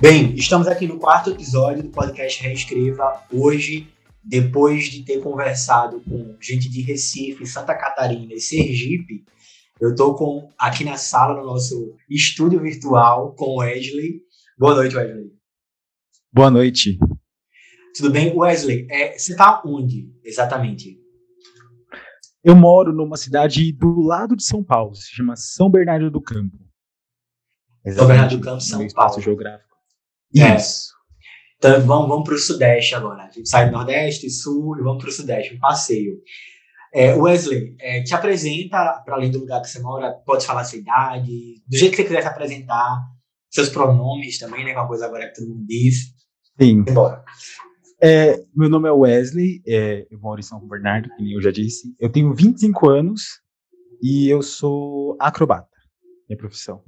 Bem, estamos aqui no quarto episódio do podcast Reescreva. Hoje, depois de ter conversado com gente de Recife, Santa Catarina e Sergipe, eu estou aqui na sala, no nosso estúdio virtual, com o Wesley. Boa noite, Wesley. Boa noite. Tudo bem? Wesley, é, você está onde exatamente? Eu moro numa cidade do lado de São Paulo, se chama São Bernardo do Campo. São Bernardo do Campo, São Paulo. geográfico. É. Isso. Então vamos, vamos para o Sudeste agora. A gente sai do Nordeste, Sul e vamos para o Sudeste, um passeio. É, Wesley, é, te apresenta, para além do lugar que você mora, pode falar a sua idade, do jeito que você quiser se apresentar, seus pronomes também, né? Que é uma coisa agora que todo mundo diz. Sim. Embora. É, meu nome é Wesley, é, eu moro em São Bernardo, como eu já disse. Eu tenho 25 anos e eu sou acrobata, minha profissão.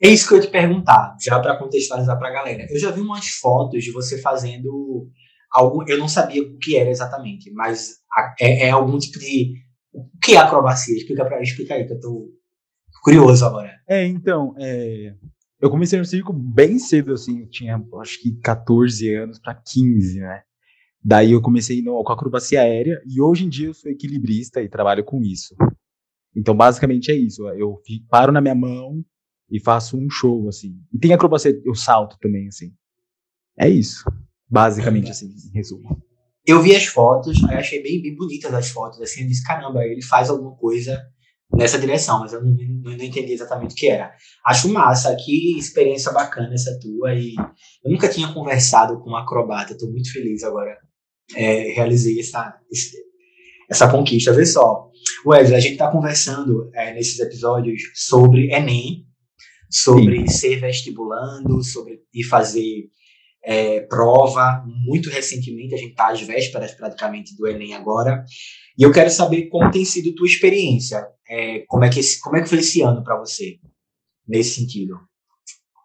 É isso que eu ia te perguntar, já para contextualizar para a galera. Eu já vi umas fotos de você fazendo algo, eu não sabia o que era exatamente, mas é, é algum tipo de. O que é acrobacia? Explica, pra, explica aí, que eu tô curioso agora. É, então, é, eu comecei no circo bem cedo, assim, eu tinha acho que 14 anos para 15, né? Daí eu comecei no, com acrobacia aérea e hoje em dia eu sou equilibrista e trabalho com isso. Então, basicamente é isso. Eu paro na minha mão e faço um show, assim. E tem acrobacia, eu salto também, assim. É isso. Basicamente, assim, em resumo. Eu vi as fotos, aí achei bem, bem bonitas as fotos, assim, eu disse, caramba, ele faz alguma coisa nessa direção, mas eu não, não, não, entendi exatamente o que era. Acho massa, que experiência bacana essa tua, e eu nunca tinha conversado com um acrobata, estou muito feliz agora, é, realizei essa, essa conquista. Vê só, Wesley, a gente está conversando é, nesses episódios sobre Enem, sobre Sim. ser vestibulando, sobre ir fazer é, prova. Muito recentemente, a gente está às vésperas praticamente do Enem agora. E eu quero saber como tem sido tua experiência. É, como, é que esse, como é que foi esse ano para você, nesse sentido?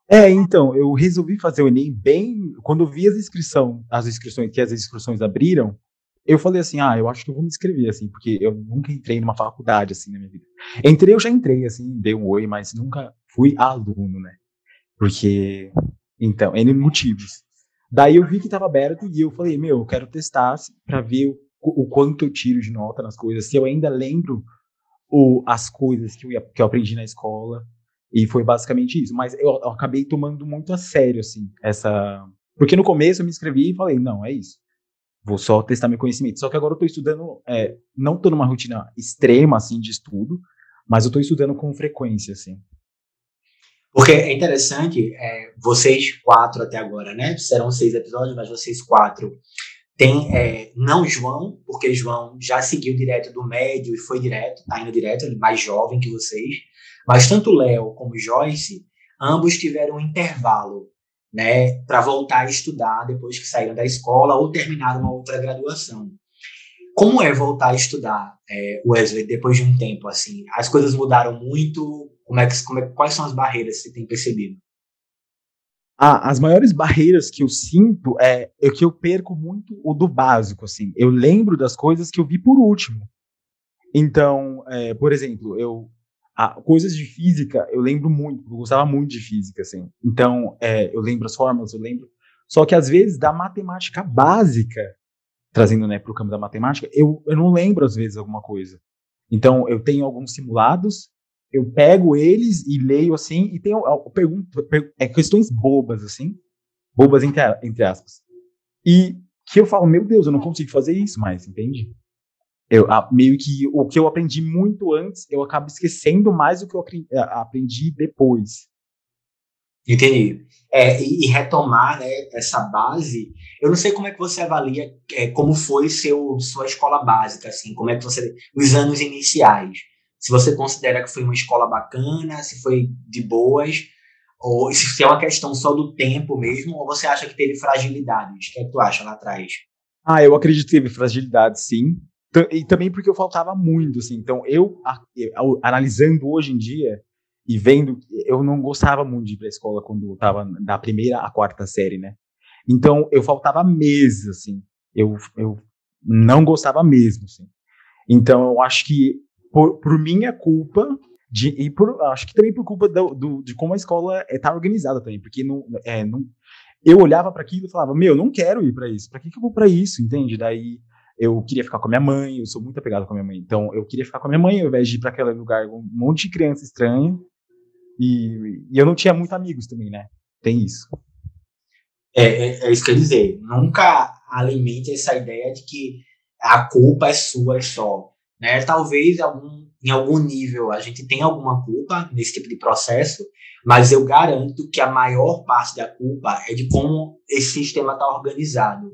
É, então, eu resolvi fazer o Enem bem. Quando vi as inscrições, as inscrições, que as inscrições abriram, eu falei assim, ah, eu acho que eu vou me inscrever, assim, porque eu nunca entrei numa faculdade, assim, na minha vida. Entrei, eu já entrei, assim, dei um oi, mas nunca fui aluno, né? Porque, então, N motivos. Daí eu vi que estava aberto e eu falei, meu, eu quero testar para ver o, o, quanto eu tiro de nota nas coisas, se eu ainda lembro o, as coisas que eu, que eu aprendi na escola. E foi basicamente isso. Mas eu, eu acabei tomando muito a sério, assim, essa. Porque no começo eu me inscrevi e falei, não, é isso vou só testar meu conhecimento. Só que agora eu estou estudando, é, não estou numa rotina extrema assim de estudo, mas eu estou estudando com frequência, assim. Porque é interessante, é, vocês quatro até agora, né? Serão seis episódios, mas vocês quatro tem é, não João, porque João já seguiu direto do médio e foi direto, tá indo direto, ele mais jovem que vocês. Mas tanto Léo como Joyce, ambos tiveram um intervalo né, para voltar a estudar depois que saíram da escola ou terminaram uma outra graduação. Como é voltar a estudar, é, Wesley, depois de um tempo assim? As coisas mudaram muito? Como é que, como é, quais são as barreiras que você tem percebido? Ah, as maiores barreiras que eu sinto é, é que eu perco muito o do básico, assim. Eu lembro das coisas que eu vi por último. Então, é, por exemplo, eu ah, coisas de física, eu lembro muito, eu gostava muito de física, assim. Então, é, eu lembro as fórmulas, eu lembro. Só que às vezes da matemática básica, trazendo né, para o campo da matemática, eu, eu não lembro às vezes alguma coisa. Então, eu tenho alguns simulados, eu pego eles e leio assim, e tenho eu pergunto, é, questões bobas, assim, bobas entre, entre aspas. E que eu falo, meu Deus, eu não consigo fazer isso mais, entende? Eu a, meio que o que eu aprendi muito antes, eu acabo esquecendo mais do que eu aprendi, depois. Entendi. É, e, e, retomar né, essa base, eu não sei como é que você avalia é, como foi seu sua escola básica, assim, como é que você os anos iniciais. Se você considera que foi uma escola bacana, se foi de boas, ou se é uma questão só do tempo mesmo, ou você acha que teve fragilidades? O que é que tu acha lá atrás? Ah, eu acredito que teve fragilidade, sim. E também porque eu faltava muito, assim. Então, eu, analisando hoje em dia e vendo, eu não gostava muito de ir pra escola quando eu tava da primeira à quarta série, né? Então, eu faltava meses, assim. Eu, eu não gostava mesmo, assim. Então, eu acho que, por, por minha culpa, De, e por, acho que também por culpa do, do de como a escola está é, organizada também, porque não, é, não, eu olhava para aquilo e falava, meu, não quero ir para isso, para que, que eu vou para isso, entende? Daí eu queria ficar com a minha mãe, eu sou muito apegado com a minha mãe, então eu queria ficar com a minha mãe ao invés de ir para aquele lugar um monte de criança estranha, e, e, eu não tinha muitos amigos também, né? Tem isso. É, é, é isso que eu dizer, nunca alimente essa ideia de que a culpa é sua só, né? Talvez algum, em algum nível a gente tenha alguma culpa nesse tipo de processo, mas eu garanto que a maior parte da culpa é de como esse sistema está organizado,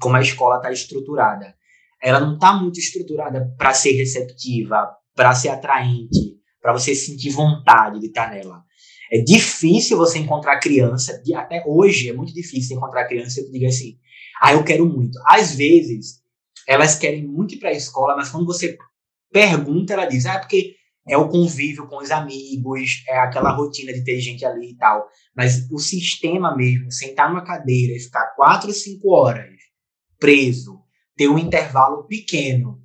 como a escola está estruturada. Ela não está muito estruturada para ser receptiva, para ser atraente, para você sentir vontade de estar tá nela. É difícil você encontrar criança, até hoje é muito difícil encontrar criança que diga assim, ah, eu quero muito. Às vezes, elas querem muito ir para a escola, mas quando você pergunta, ela diz, ah, é porque é o convívio com os amigos, é aquela rotina de ter gente ali e tal. Mas o sistema mesmo, sentar numa cadeira e ficar quatro, cinco horas preso, ter um intervalo pequeno,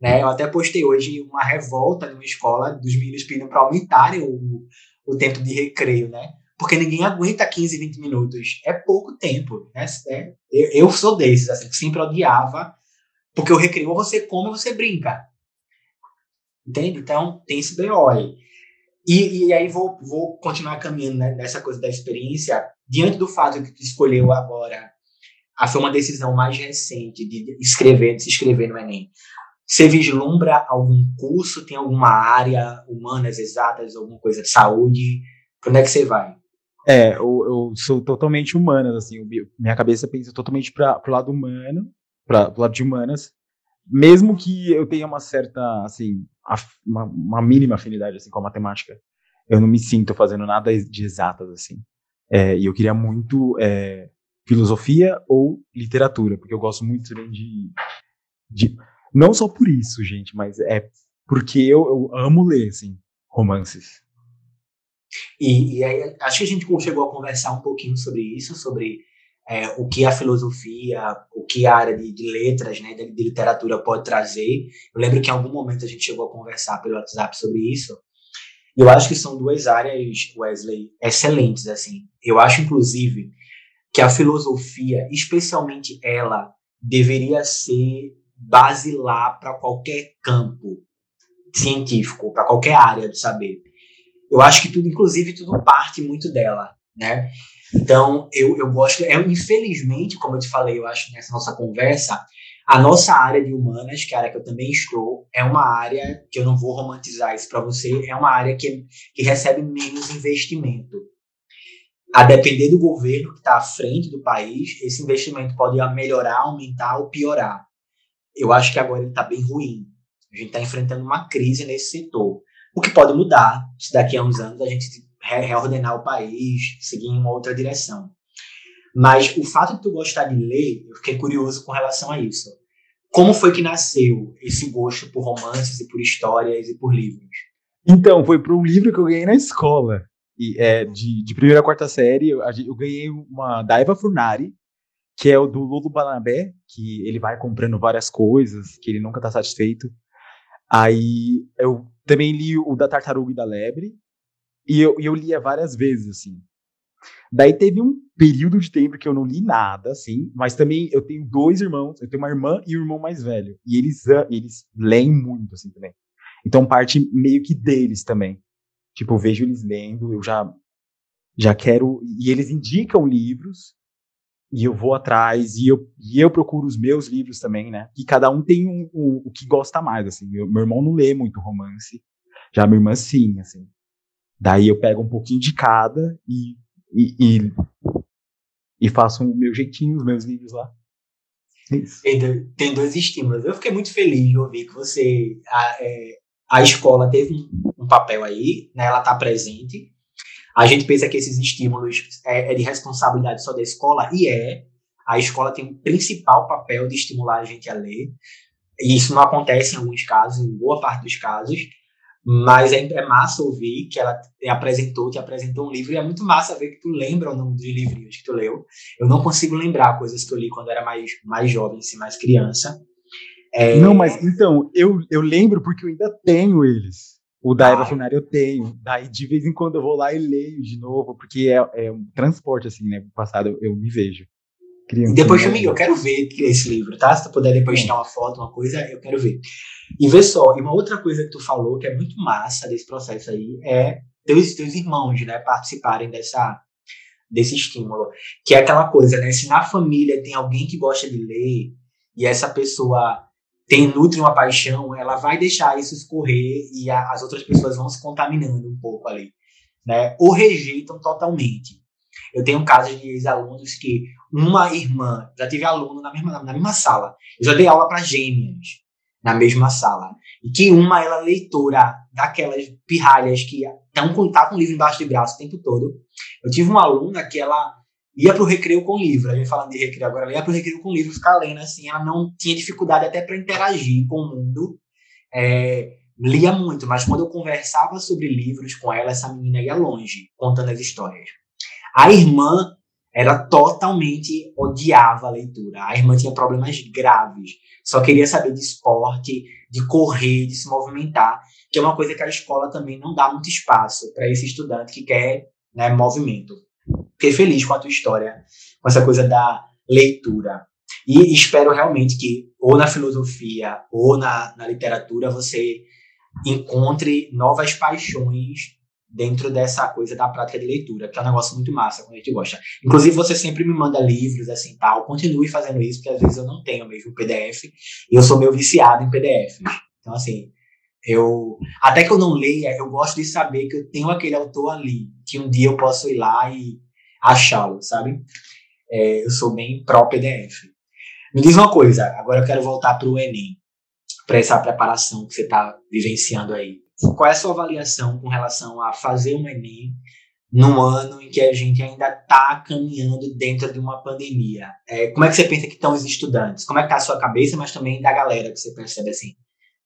né? Eu até postei hoje uma revolta numa escola dos meninos pedindo para aumentarem o, o tempo de recreio, né? Porque ninguém aguenta 15, 20 minutos. É pouco tempo, né? É, eu, eu sou desses, assim, sempre odiava, porque o recreio você come você brinca. Entende? Então, tem esse BO aí. E, e aí vou, vou continuar caminhando né, nessa coisa da experiência. Diante do fato que tu escolheu agora, foi uma decisão mais recente de escrever, de se inscrever no Enem. Você vislumbra algum curso? Tem alguma área, humanas, exatas, alguma coisa de saúde? Para onde é que você vai? É, eu, eu sou totalmente humanas, assim, minha cabeça pensa totalmente para o lado humano, para o lado de humanas, mesmo que eu tenha uma certa, assim, uma, uma, mínima afinidade assim com a matemática, eu não me sinto fazendo nada de exatas assim. É, e eu queria muito é, filosofia ou literatura, porque eu gosto muito de, de, não só por isso, gente, mas é porque eu, eu amo ler assim romances. E, e aí, acho que a gente chegou a conversar um pouquinho sobre isso, sobre é, o que a filosofia, o que a área de, de letras, né, de, de, literatura pode trazer. Eu lembro que em algum momento a gente chegou a conversar pelo WhatsApp sobre isso. Eu acho que são duas áreas, Wesley, excelentes, assim. Eu acho, inclusive, que a filosofia, especialmente ela, deveria ser basilar para qualquer campo científico, para qualquer área do saber. Eu acho que tudo, inclusive, tudo parte muito dela, né? Então, eu, eu gosto. É, infelizmente, como eu te falei, eu acho nessa nossa conversa, a nossa área de humanas, que é a área que eu também estou, é uma área que eu não vou romantizar isso para você, é uma área que, que recebe menos investimento. A depender do governo que está à frente do país, esse investimento pode melhorar, aumentar ou piorar. Eu acho que agora ele está bem ruim. A gente está enfrentando uma crise nesse setor. O que pode mudar se daqui a uns anos a gente reordenar o país, seguir em uma outra direção. Mas o fato de tu gostar de ler, eu fiquei curioso com relação a isso. Como foi que nasceu esse gosto por romances e por histórias e por livros? Então, foi por um livro que eu ganhei na escola. E, é, de, de primeira a quarta série, eu, eu ganhei uma da Eva Furnari, que é o do Lulu Banabé, que ele vai comprando várias coisas, que ele nunca está satisfeito. Aí eu também li o da Tartaruga e da Lebre, e eu, eu lia várias vezes, assim. Daí teve um período de tempo que eu não li nada, assim, mas também eu tenho dois irmãos, eu tenho uma irmã e um irmão mais velho. E eles, eles leem muito, assim, também. Então parte meio que deles também. Tipo, eu vejo eles lendo, eu já, já quero. E eles indicam livros, e eu vou atrás, e eu, e eu procuro os meus livros também, né? E cada um tem um, o que gosta mais, assim. Meu, meu irmão não lê muito romance, já minha irmã sim, assim. Daí eu pego um pouquinho de cada e, e, e, e faço o meu jeitinho, os meus livros lá. É tem, tem dois estímulos. Eu fiquei muito feliz de ouvir que você. A, é, a escola teve um, papel aí, né, ela está presente. A gente pensa que esses estímulos é, é de responsabilidade só da escola, e é. A escola tem um principal papel de estimular a gente a ler. E isso não acontece em alguns casos, em boa parte dos casos. Mas é, é, massa ouvir que ela apresentou, te apresentou um livro, e é muito massa ver que tu lembra o nome dos livrinhos que tu leu. Eu não consigo lembrar coisas que eu li quando era mais, mais jovem, assim, mais criança. É... Não, mas então, eu, eu lembro porque eu ainda tenho eles. O da Eva Funari eu tenho. Daí de vez em quando eu vou lá e leio de novo, porque é, é um transporte, assim, né? Passado eu, eu me vejo. Criança, depois né? eu quero ver esse livro, tá? Se tu puder depois tirar uma foto, uma coisa, eu quero ver. E vê só, e uma outra coisa que tu falou que é muito massa desse processo aí é teus, teus irmãos, né, participarem dessa, desse estímulo. Que é aquela coisa, né? Se na família tem alguém que gosta de ler e essa pessoa tem nutre uma paixão, ela vai deixar isso escorrer e a, as outras pessoas vão se contaminando um pouco ali, né? Ou rejeitam totalmente. Eu tenho casos de ex-alunos que uma irmã, já tive aluno na mesma, na mesma sala, eu já dei aula para gêmeas na mesma sala, e que uma ela é leitora daquelas pirralhas que estão com, tá com o livro embaixo do braço o tempo todo. Eu tive uma aluna que ela ia para o recreio com livro, a gente falando de recreio agora, ela ia para o recreio com livro, ficar lendo assim, ela não tinha dificuldade até para interagir com o mundo, é, lia muito, mas quando eu conversava sobre livros com ela, essa menina ia longe, contando as histórias. A irmã era totalmente odiava a leitura. A irmã tinha problemas graves, só queria saber de esporte, de correr, de se movimentar, que é uma coisa que a escola também não dá muito espaço para esse estudante que quer né, movimento. Fiquei feliz com a tua história, com essa coisa da leitura. E espero realmente que, ou na filosofia, ou na, na literatura, você encontre novas paixões dentro dessa coisa da prática de leitura, que é um negócio muito massa quando a gente gosta. Inclusive, você sempre me manda livros, assim, tal. Continue fazendo isso, porque às vezes eu não tenho mesmo PDF, e eu sou meio viciado em PDF. Então, assim, eu... Até que eu não leia, eu gosto de saber que eu tenho aquele autor ali, que um dia eu posso ir lá e achá-lo, sabe? É, eu sou bem pró-PDF. Me diz uma coisa, agora eu quero voltar para o Enem, para essa preparação que você está vivenciando aí. Qual é a sua avaliação com relação a fazer um Enem num ano em que a gente ainda está caminhando dentro de uma pandemia? É, como é que você pensa que estão os estudantes? Como é que está a sua cabeça, mas também da galera que você percebe assim?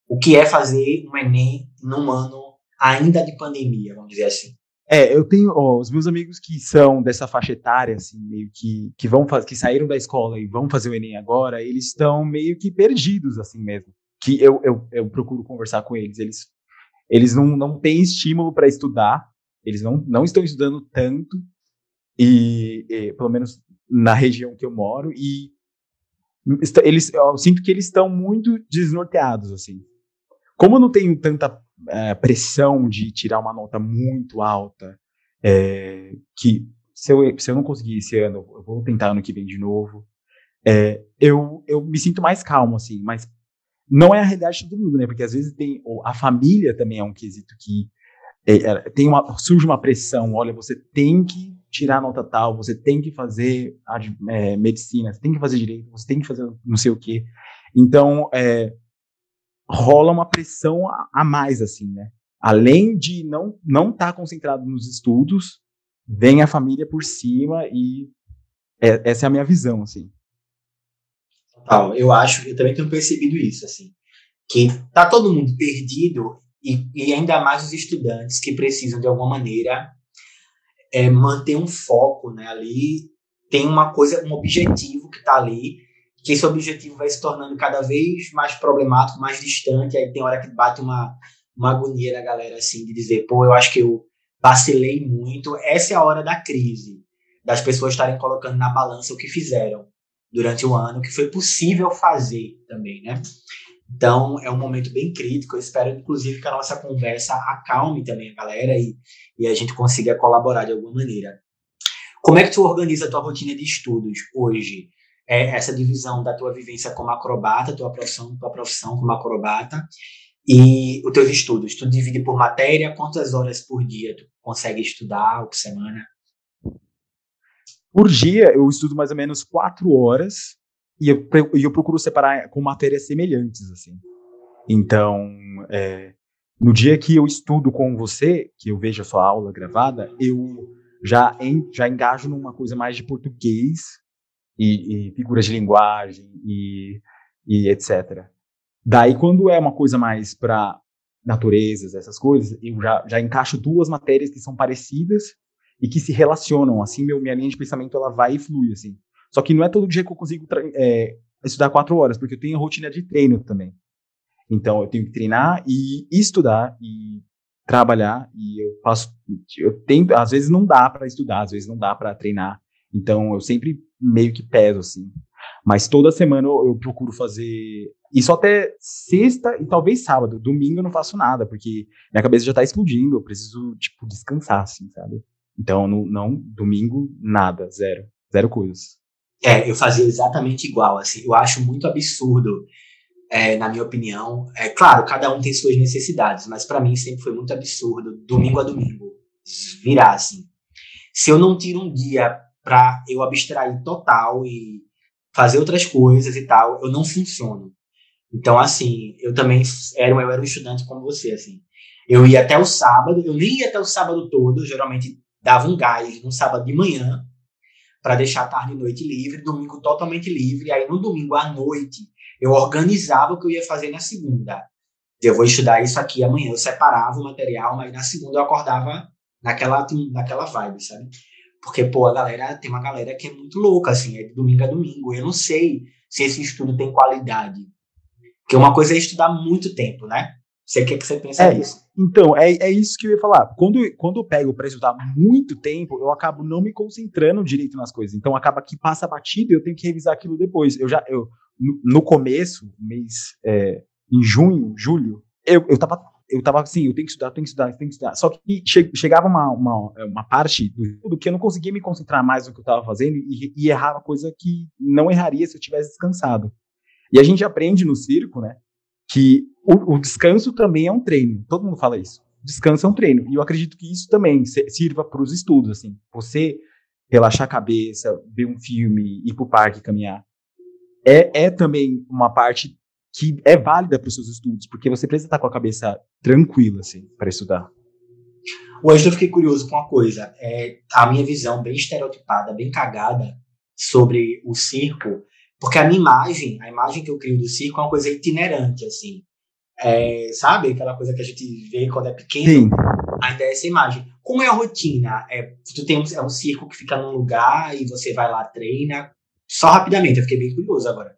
O que é fazer um Enem num ano ainda de pandemia, vamos dizer assim? É, eu tenho ó, os meus amigos que são dessa faixa etária, assim, meio que que vão que saíram da escola e vão fazer o Enem agora, eles estão meio que perdidos, assim mesmo. Que eu, eu, eu procuro conversar com eles, eles eles não, não têm estímulo para estudar, eles não, não estão estudando tanto, e, e, pelo menos na região que eu moro, e eles, eu sinto que eles estão muito desnorteados, assim. Como eu não tenho tanta é, pressão de tirar uma nota muito alta, é, que se eu, se eu não conseguir esse ano, eu vou tentar ano que vem de novo, é, eu, eu me sinto mais calmo, assim, mas não é a realidade de todo mundo, né? Porque às vezes tem a família também é um quesito que é, é, tem uma, surge uma pressão. Olha, você tem que tirar nota tal, você tem que fazer a, medicina, você tem que fazer direito, você tem que fazer não sei o quê. Então, é, rola uma pressão a, a, mais, assim, né? Além de não não estar tá concentrado nos estudos, vem a família por cima e é, essa é a minha visão, assim. Total. Eu acho, eu também tenho percebido isso, assim, que tá todo mundo perdido e, e ainda mais os estudantes que precisam de alguma maneira é, manter um foco, né? Ali tem uma coisa, um objetivo que está ali, que esse objetivo vai se tornando cada vez mais problemático, mais distante. Aí tem hora que bate uma, uma agonia na galera, assim, de dizer, pô, eu acho que eu vacilei muito. Essa é a hora da crise, das pessoas estarem colocando na balança o que fizeram durante o ano, que foi possível fazer também, né? Então, é um momento bem crítico. Eu espero, inclusive, que a nossa conversa acalme também a galera e, e a gente consiga colaborar de alguma maneira. Como é que tu organiza a tua rotina de estudos hoje? É essa divisão da tua vivência como acrobata, tua profissão, tua profissão como acrobata e os teus estudos. Tu divide por matéria? Quantas horas por dia tu consegue estudar ou por semana? Por dia, eu estudo mais ou menos quatro horas e eu, eu procuro separar com matérias semelhantes, assim. Então, é, no dia que eu estudo com você, que eu vejo a sua aula gravada, eu já, en, já engajo numa coisa mais de português e, e figuras de linguagem e, e etc. Daí, quando é uma coisa mais para naturezas, essas coisas, eu já, já encaixo duas matérias que são parecidas e que se relacionam. Assim, meu, minha linha de pensamento ela vai e flui, assim. Só que não é todo dia que eu consigo é, estudar quatro horas, porque eu tenho a rotina de treino também. Então, eu tenho que treinar e estudar. E trabalhar e eu faço, eu tento, às vezes não dá para estudar, às vezes não dá para treinar, então eu sempre meio que peso assim. Mas toda semana eu, eu, procuro fazer isso até sexta e talvez sábado. Domingo eu não faço nada, porque minha cabeça já tá explodindo, eu preciso, tipo, descansar, assim, sabe? Então, não, não domingo, nada, zero. Zero coisas. É, eu fazia exatamente igual, assim. Eu acho muito absurdo, é, na minha opinião. É claro, cada um tem suas necessidades, mas para mim sempre foi muito absurdo, domingo a domingo, virar assim. Se eu não tiro um dia para eu abstrair total e fazer outras coisas e tal, eu não funciono. Então, assim, eu também era, eu era um estudante como você, assim. Eu ia até o sábado, eu nem ia até o sábado todo, geralmente dava um gás no sábado de manhã, para deixar tarde e noite livre, domingo totalmente livre. Aí no domingo à noite eu organizava o que eu ia fazer na segunda. Eu vou estudar isso aqui amanhã. Eu separava o material, mas na segunda eu acordava naquela, naquela vibe, sabe? Porque, pô, a galera, tem uma galera que é muito louca, assim, é de domingo a domingo. Eu não sei se esse estudo tem qualidade. Porque uma coisa é estudar muito tempo, né? Você quer que você pense é, nisso? Então, é, é isso que eu ia falar. Quando, quando eu pego para estudar muito tempo, eu acabo não me concentrando direito nas coisas. Então, acaba que passa batido e eu tenho que revisar aquilo depois. Eu já, eu, no, no começo, mês, é, em junho, julho, eu, eu tava eu tava assim, eu tenho que estudar, tenho que estudar, tenho que estudar. Só que che chegava uma, uma, uma parte do estudo que eu não conseguia me concentrar mais no que eu estava fazendo e, e errava coisa que não erraria se eu tivesse descansado. E a gente aprende no circo, né, que o, o descanso também é um treino. Todo mundo fala isso. Descanso é um treino. E eu acredito que isso também sirva para os estudos, assim. Você relaxar a cabeça, ver um filme, ir para o parque, caminhar. É, é também uma parte que é válida para os seus estudos, porque você precisa estar com a cabeça tranquila, assim, para estudar. Hoje eu fiquei curioso com uma coisa. É, a minha visão bem estereotipada, bem cagada sobre o circo, porque a minha imagem, a imagem que eu crio do circo é uma coisa itinerante, assim. É, sabe? Aquela coisa que a gente vê quando é pequeno. Sim. Ainda é essa imagem. Como é a rotina? É, tu tem um, é um circo que fica num lugar e você vai lá, treina. Só rapidamente, eu fiquei bem curioso agora.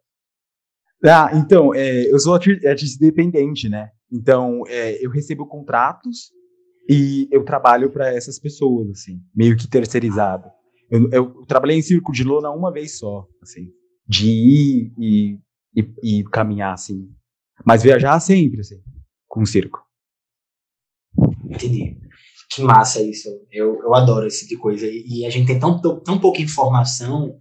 Ah, então, é, eu sou artista independente, né? Então, é, eu recebo contratos e eu trabalho para essas pessoas, assim, meio que terceirizado. Eu, eu, trabalhei em circo de lona uma vez só, assim, de ir e, e, e caminhar, assim. Mas viajar sempre, assim, com o circo. Entendi. Que massa isso. Eu, eu adoro esse tipo de coisa. E, e a gente tem tão, tão pouca informação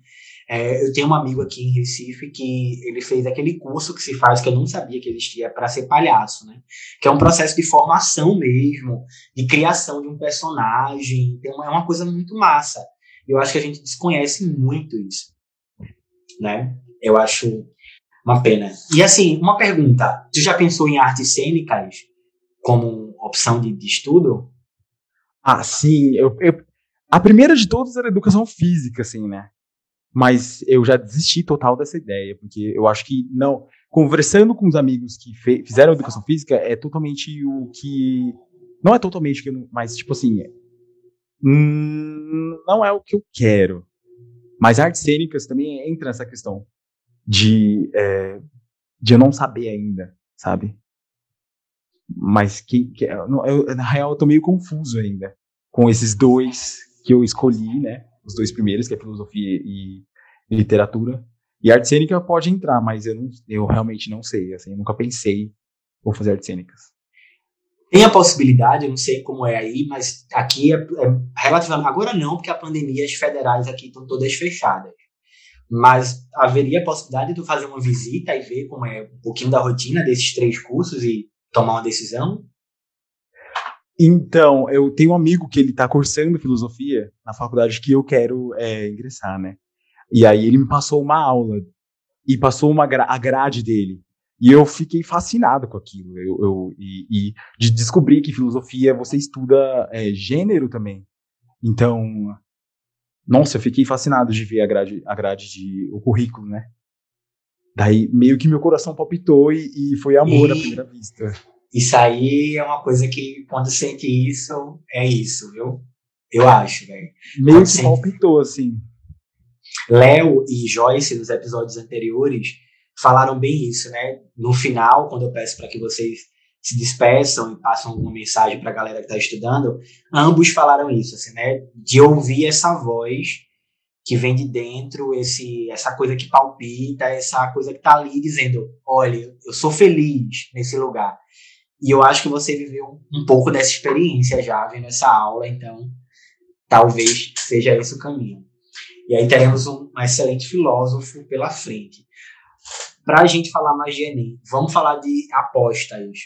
é, eu tenho um amigo aqui em Recife que ele fez aquele curso que se faz, que eu não sabia que existia, para ser palhaço, né? Que é um processo de formação mesmo, de criação de um personagem. Então é uma coisa muito massa. Eu acho que a gente desconhece muito isso, né? Eu acho uma pena. E assim, uma pergunta: tu já pensou em artes cênicas como opção de, de estudo? Ah, sim. Eu, eu, a primeira de todas era educação física, assim, né? Mas eu já desisti total dessa ideia, porque eu acho que não. Conversando com os amigos que fizeram educação física, é totalmente o que. Não é totalmente o que eu, mas tipo assim. Hum, não é o que eu quero. Mas artes cênicas também entra nessa questão de, é, de eu não saber ainda, sabe? Mas que, que eu, na real eu tô meio confuso ainda com esses dois que eu escolhi, né? Os dois primeiros, que é filosofia e, literatura. E arte cênica pode entrar, mas eu, não, eu realmente não sei, assim, eu nunca pensei vou fazer artes cênicas. Tem a possibilidade, eu não sei como é aí, mas aqui é, é relativamente. Agora não, porque a pandemia, as federais aqui estão todas fechadas. Mas haveria a possibilidade de tu fazer uma visita e ver como é um pouquinho da rotina desses três cursos e tomar uma decisão? Então, eu tenho um amigo que ele está cursando filosofia na faculdade que eu quero é, ingressar, né? E aí ele me passou uma aula e passou uma gra a grade dele. E eu fiquei fascinado com aquilo. Eu, eu e, e, de descobrir que filosofia você estuda é, gênero também. Então, nossa, eu fiquei fascinado de ver a grade, a grade de o currículo, né? Daí meio que meu coração palpitou e, e foi amor e... à primeira vista. Isso aí é uma coisa que, quando sente isso, é isso, viu? Eu acho, velho. Meio que sente... palpitou, assim. Léo e Joyce, nos episódios anteriores, falaram bem isso, né? No final, quando eu peço para que vocês se despeçam e passam alguma mensagem para a galera que está estudando, ambos falaram isso, assim, né? De ouvir essa voz que vem de dentro, esse, essa coisa que palpita, essa coisa que está ali dizendo, olha, eu sou feliz nesse lugar. E eu acho que você viveu um pouco dessa experiência já vendo essa aula, então talvez seja esse o caminho. E aí teremos um, excelente filósofo pela frente. Para a gente falar mais de Enem, vamos falar de apostas.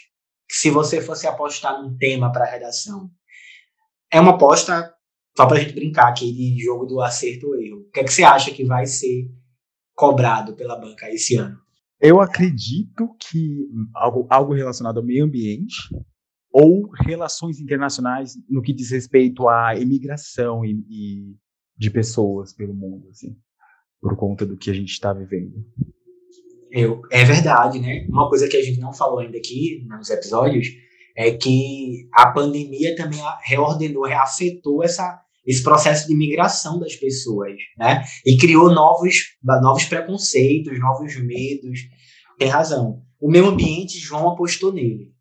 Se você fosse apostar num tema para redação, é uma aposta só para a gente brincar aqui de jogo do acerto ou erro. O que, é que você acha que vai ser cobrado pela banca esse ano? Eu acredito que algo, algo relacionado ao meio ambiente ou relações internacionais no que diz respeito à imigração e, e de pessoas pelo mundo, assim, por conta do que a gente está vivendo. Eu, é verdade, né? Uma coisa que a gente não falou ainda aqui nos episódios é que a pandemia também reordenou, reafetou essa, esse processo de migração das pessoas, né? E criou novos, novos preconceitos, novos medos. Tem razão. O meio ambiente, João apostou nele.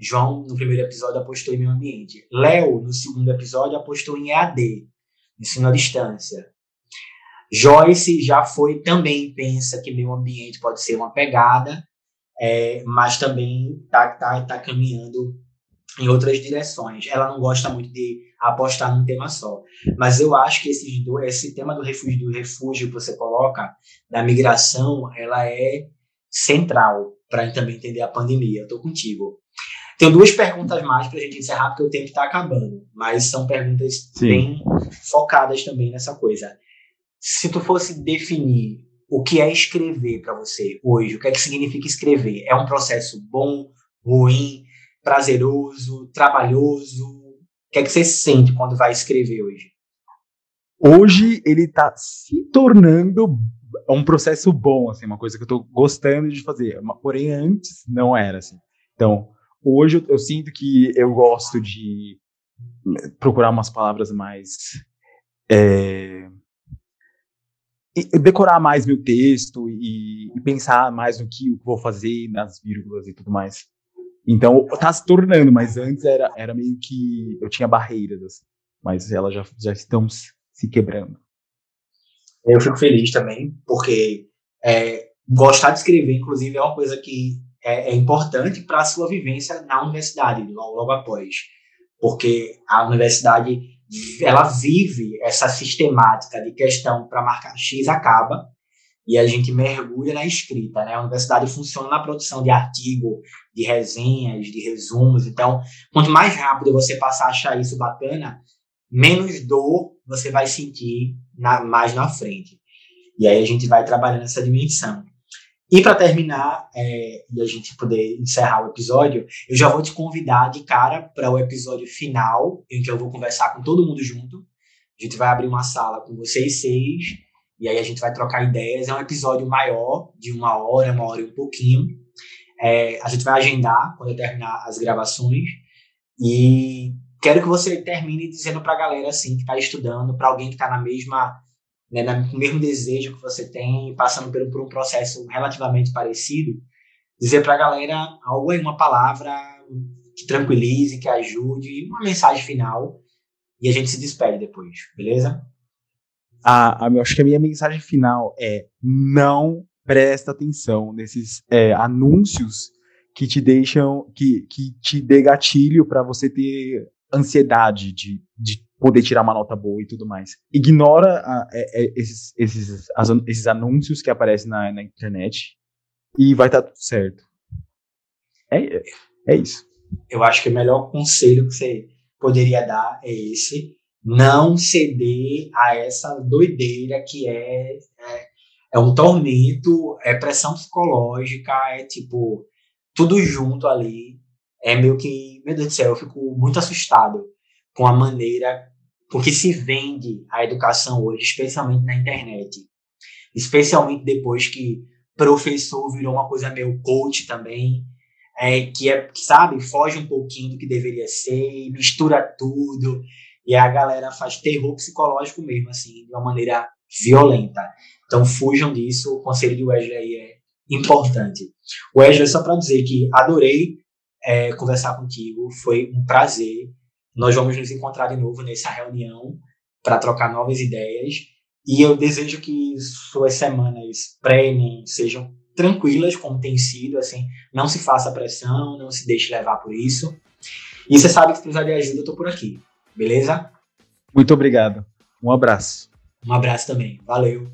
João, no primeiro episódio, apostou em meio ambiente. Léo, no segundo episódio, apostou em EAD, ensino à distância. Joyce já foi também pensa que meio ambiente pode ser uma pegada, é, mas também está tá, tá caminhando em outras direções. Ela não gosta muito de apostar num tema só. Mas eu acho que esses dois, esse tema do refúgio, do refúgio que você coloca, da migração, ela é central para também entender a pandemia. Eu estou contigo. Tenho duas perguntas mais para a gente encerrar, porque o tempo está acabando. Mas são perguntas Sim. bem focadas também nessa coisa. Se tu fosse definir o que é escrever para você hoje, o que é que significa escrever? É um processo bom, ruim, prazeroso, trabalhoso? Que é que você sente quando vai escrever hoje? Hoje ele está se tornando um processo bom, assim, uma coisa que eu estou gostando de fazer. Porém, antes não era assim. Então, hoje eu, eu sinto que eu gosto de procurar umas palavras mais é, decorar mais meu texto e, e, pensar mais no que eu vou fazer, nas vírgulas e tudo mais. Então, tá se tornando, mas antes era, era meio que eu tinha barreiras, assim, mas elas já, já estão se quebrando. Eu fico feliz também, porque é, gostar de escrever, inclusive, é uma coisa que é, é importante para a sua vivência na universidade, logo, logo após. Porque a universidade ela vive essa sistemática de questão para marcar X acaba e a gente mergulha na escrita, né? A universidade funciona na produção de artigo, de resenhas, de resumos. Então, quanto mais rápido você passar a achar isso bacana, menos dor você vai sentir na, mais na frente. E aí a gente vai trabalhando essa dimensão. E para terminar, é, e a gente poder encerrar o episódio, eu já vou te convidar de cara para o episódio final, em que eu vou conversar com todo mundo junto. A gente vai abrir uma sala com vocês seis, e aí a gente vai trocar ideias. É um episódio maior, de uma hora, uma hora e um pouquinho. É, a gente vai agendar quando eu terminar as gravações. E quero que você termine dizendo para a galera assim, que está estudando, para alguém que está na mesma né, no mesmo desejo que você tem, passando por, por um processo relativamente parecido, dizer para a galera algo aí, uma palavra que tranquilize, que ajude, uma mensagem final, e a gente se despede depois, beleza? Ah, eu acho que a minha mensagem final é não presta atenção nesses é, anúncios que te deixam, que, que te dê gatilho para você ter ansiedade de, de poder tirar uma nota boa e tudo mais. Ignora a, é, é, esses, esses, as, esses anúncios que aparecem na, na internet e vai estar tá tudo certo. É, é isso. Eu acho que o melhor conselho que você poderia dar é esse. Não ceder a essa doideira que é, é, é um tormento, é pressão psicológica, é tipo, tudo junto ali. É meio que, meu Deus do céu, eu fico muito assustado com a maneira com que se vende a educação hoje, especialmente na internet. Especialmente depois que professor virou uma coisa meio coach também, é, que é, sabe, foge um pouquinho do que deveria ser, mistura tudo, e a galera faz terror psicológico mesmo, assim, de uma maneira violenta. Então fujam disso, o conselho de Wesley aí é importante. Wesley, só para dizer que adorei é, conversar contigo. Foi um prazer. Nós vamos nos encontrar de novo nessa reunião para trocar novas ideias. E eu desejo que suas semanas pré-ENEM sejam tranquilas, como tem sido, assim, não se faça pressão, não se deixe levar por isso. E você sabe que se precisar de ajuda, eu tô por aqui, beleza? Muito obrigado. Um abraço. Um abraço também. Valeu.